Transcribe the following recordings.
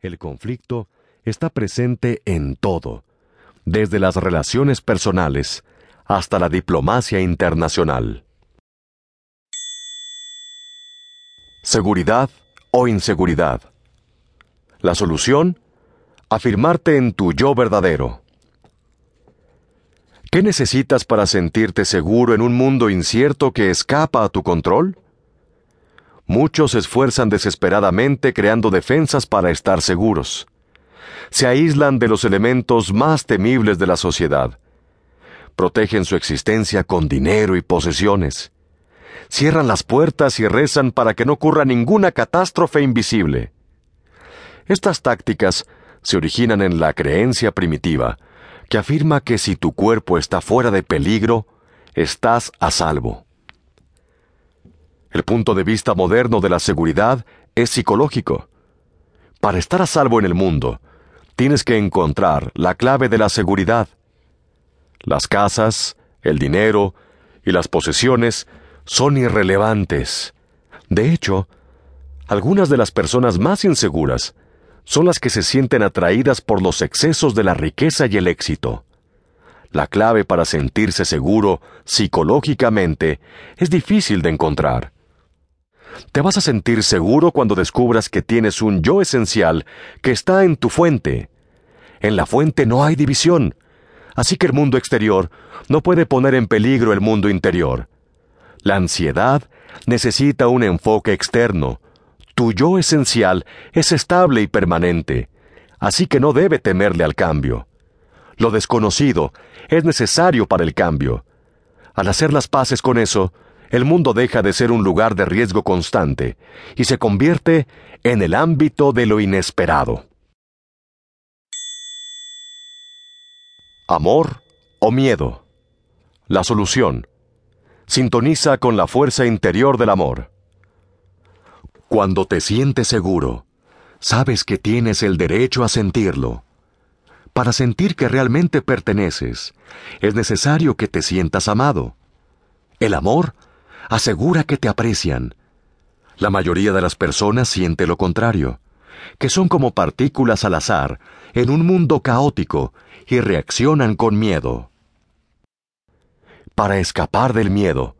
El conflicto está presente en todo, desde las relaciones personales hasta la diplomacia internacional. Seguridad o inseguridad. La solución, afirmarte en tu yo verdadero. ¿Qué necesitas para sentirte seguro en un mundo incierto que escapa a tu control? Muchos se esfuerzan desesperadamente creando defensas para estar seguros. Se aíslan de los elementos más temibles de la sociedad. Protegen su existencia con dinero y posesiones. Cierran las puertas y rezan para que no ocurra ninguna catástrofe invisible. Estas tácticas se originan en la creencia primitiva, que afirma que si tu cuerpo está fuera de peligro, estás a salvo. El punto de vista moderno de la seguridad es psicológico. Para estar a salvo en el mundo, tienes que encontrar la clave de la seguridad. Las casas, el dinero y las posesiones son irrelevantes. De hecho, algunas de las personas más inseguras son las que se sienten atraídas por los excesos de la riqueza y el éxito. La clave para sentirse seguro psicológicamente es difícil de encontrar. Te vas a sentir seguro cuando descubras que tienes un yo esencial que está en tu fuente. En la fuente no hay división, así que el mundo exterior no puede poner en peligro el mundo interior. La ansiedad necesita un enfoque externo, tu yo esencial es estable y permanente, así que no debe temerle al cambio. Lo desconocido es necesario para el cambio. Al hacer las paces con eso, el mundo deja de ser un lugar de riesgo constante y se convierte en el ámbito de lo inesperado. Amor o miedo. La solución. Sintoniza con la fuerza interior del amor. Cuando te sientes seguro, sabes que tienes el derecho a sentirlo. Para sentir que realmente perteneces, es necesario que te sientas amado. El amor asegura que te aprecian. La mayoría de las personas siente lo contrario, que son como partículas al azar en un mundo caótico y reaccionan con miedo. Para escapar del miedo,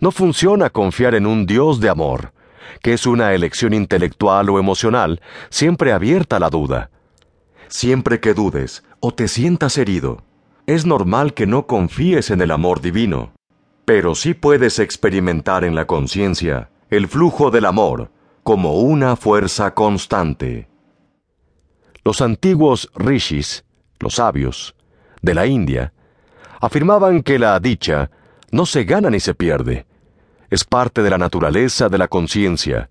no funciona confiar en un Dios de amor que es una elección intelectual o emocional, siempre abierta a la duda. Siempre que dudes o te sientas herido, es normal que no confíes en el amor divino, pero sí puedes experimentar en la conciencia el flujo del amor como una fuerza constante. Los antiguos rishis, los sabios, de la India, afirmaban que la dicha no se gana ni se pierde, es parte de la naturaleza de la conciencia.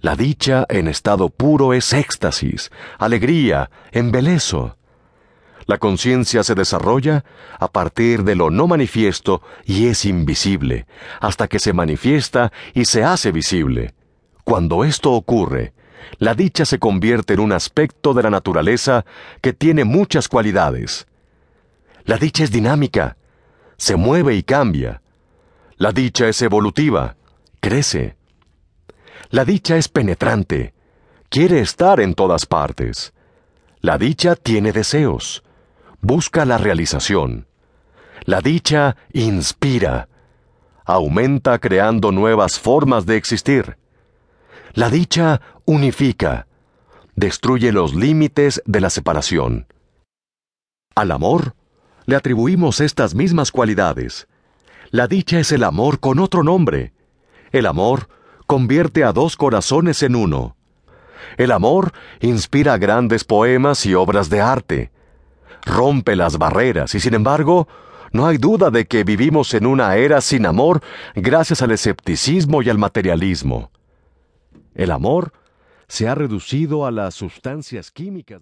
La dicha en estado puro es éxtasis, alegría, embeleso. La conciencia se desarrolla a partir de lo no manifiesto y es invisible, hasta que se manifiesta y se hace visible. Cuando esto ocurre, la dicha se convierte en un aspecto de la naturaleza que tiene muchas cualidades. La dicha es dinámica, se mueve y cambia, la dicha es evolutiva, crece. La dicha es penetrante, quiere estar en todas partes. La dicha tiene deseos, busca la realización. La dicha inspira, aumenta creando nuevas formas de existir. La dicha unifica, destruye los límites de la separación. Al amor le atribuimos estas mismas cualidades, la dicha es el amor con otro nombre. El amor convierte a dos corazones en uno. El amor inspira grandes poemas y obras de arte. Rompe las barreras y sin embargo, no hay duda de que vivimos en una era sin amor gracias al escepticismo y al materialismo. El amor se ha reducido a las sustancias químicas de